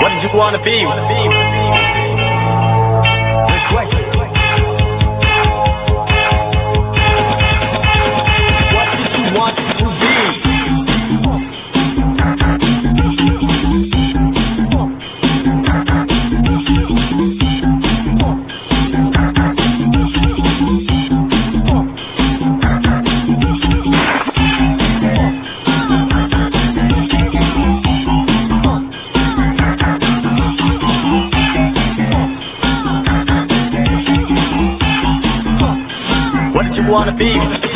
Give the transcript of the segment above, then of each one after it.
What did you want to be? wanna be.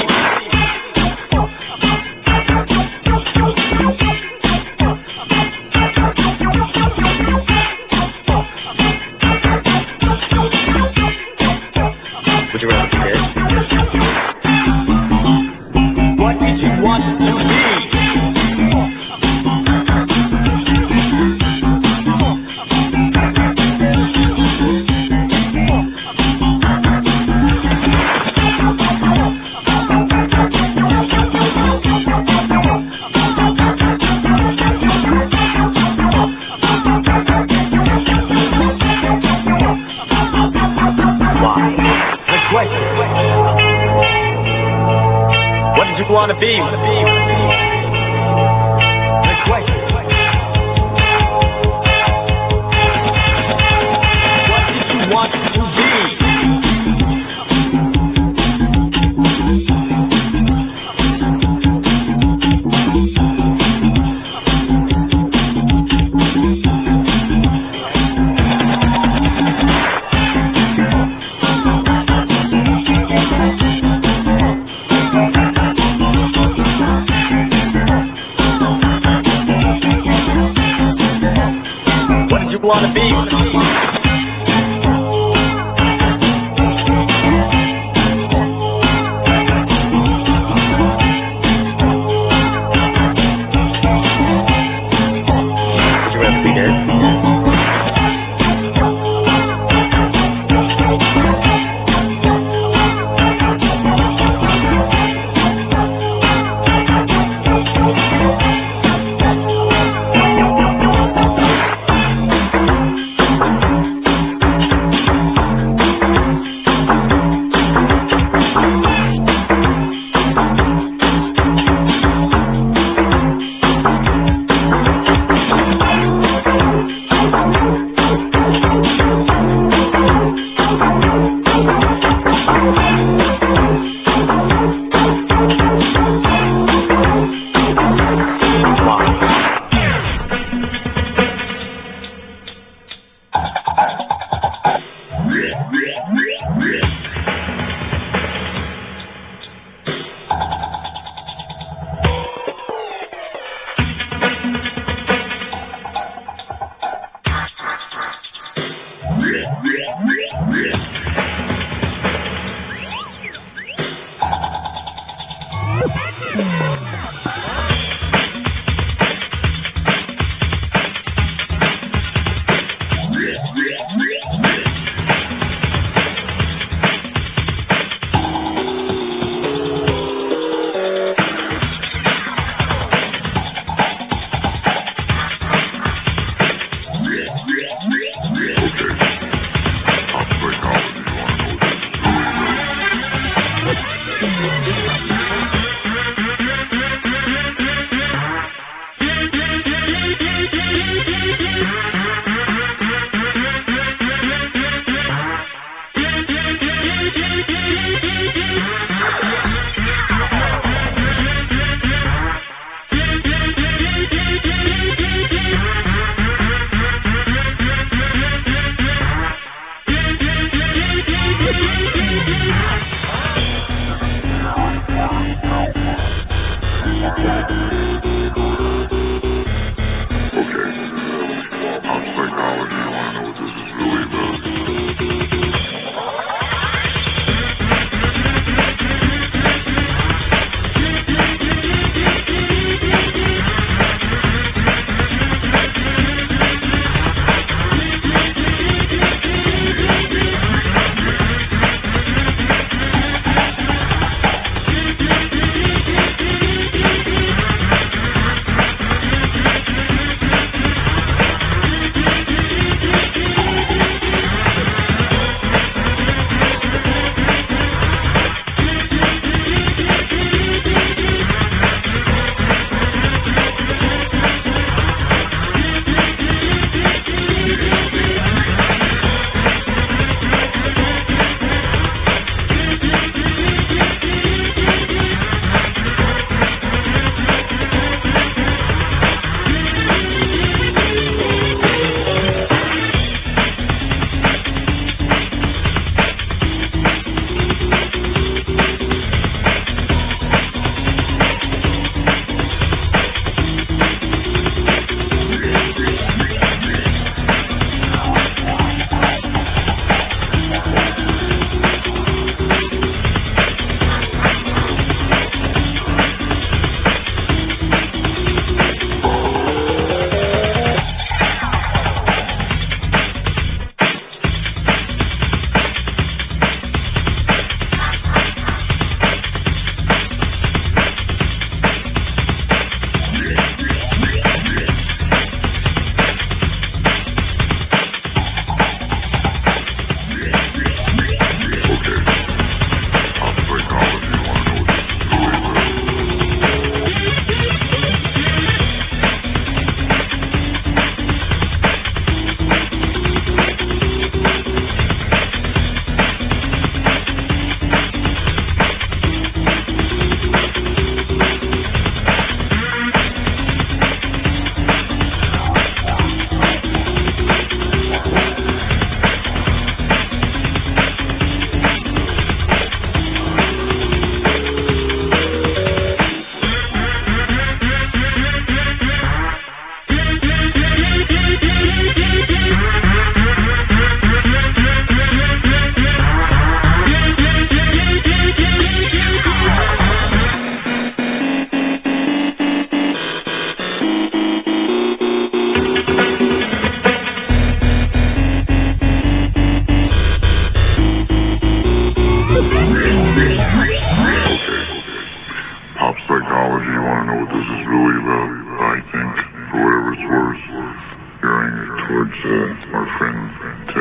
wanna be.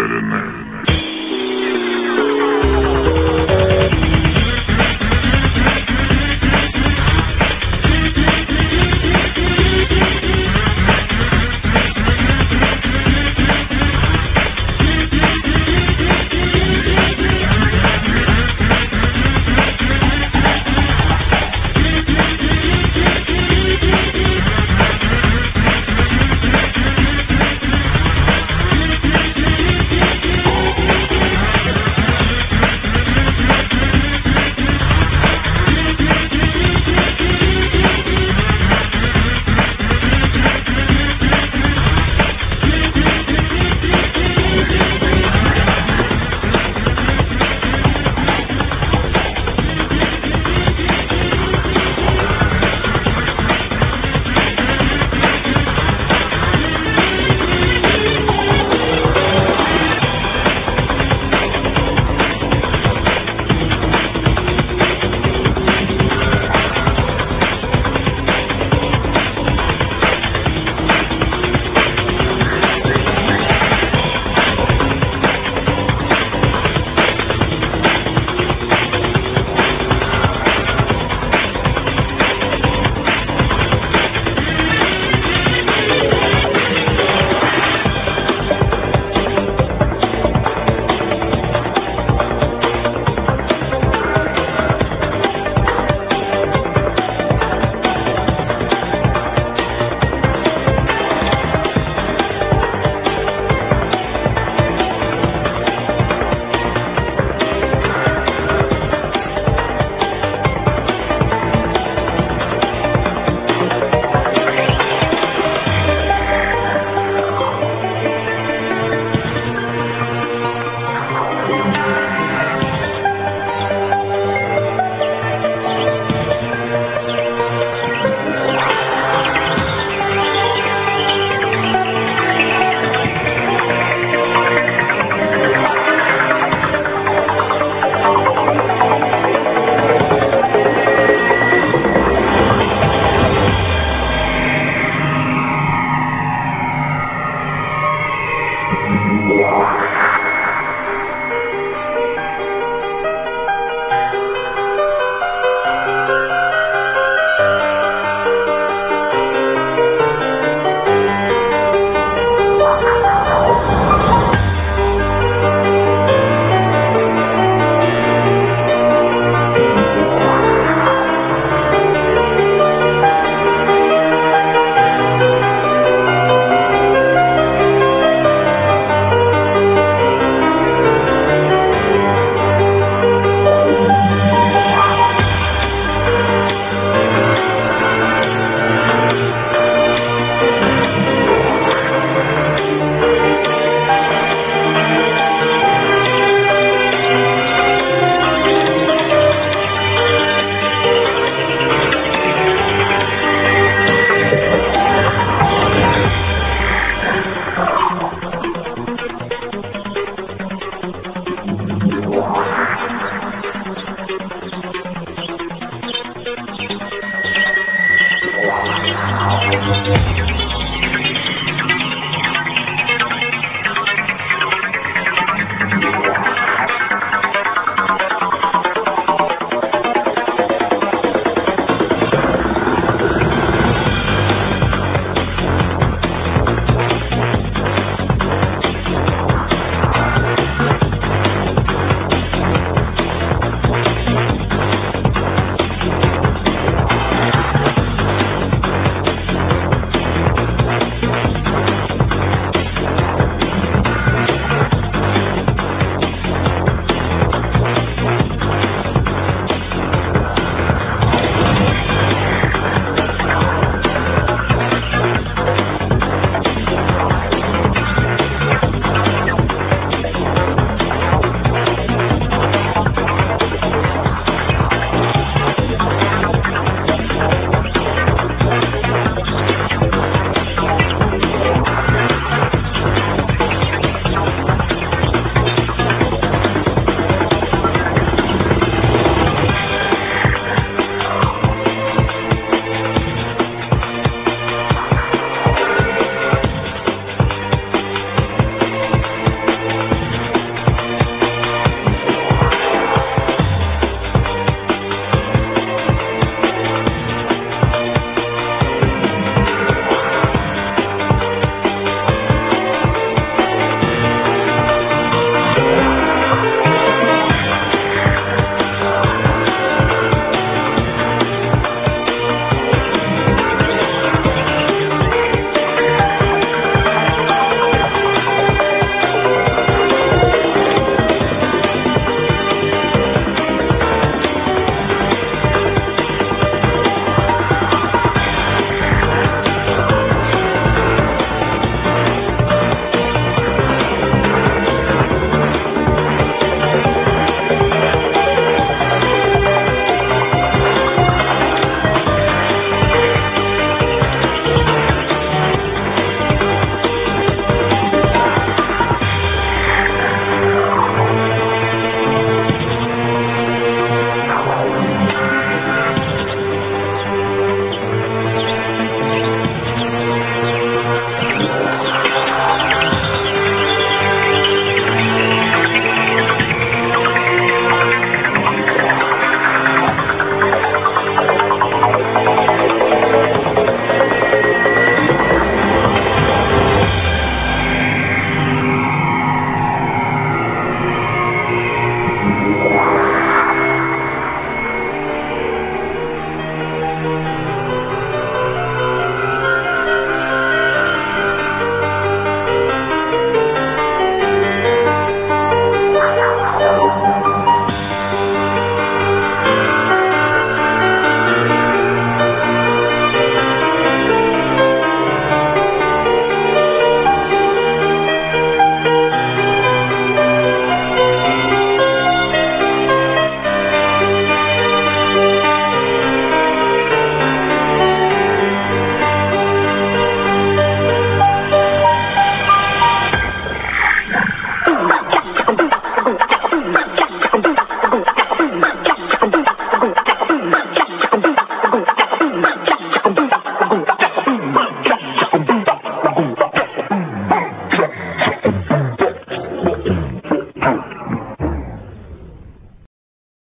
Friend Ted in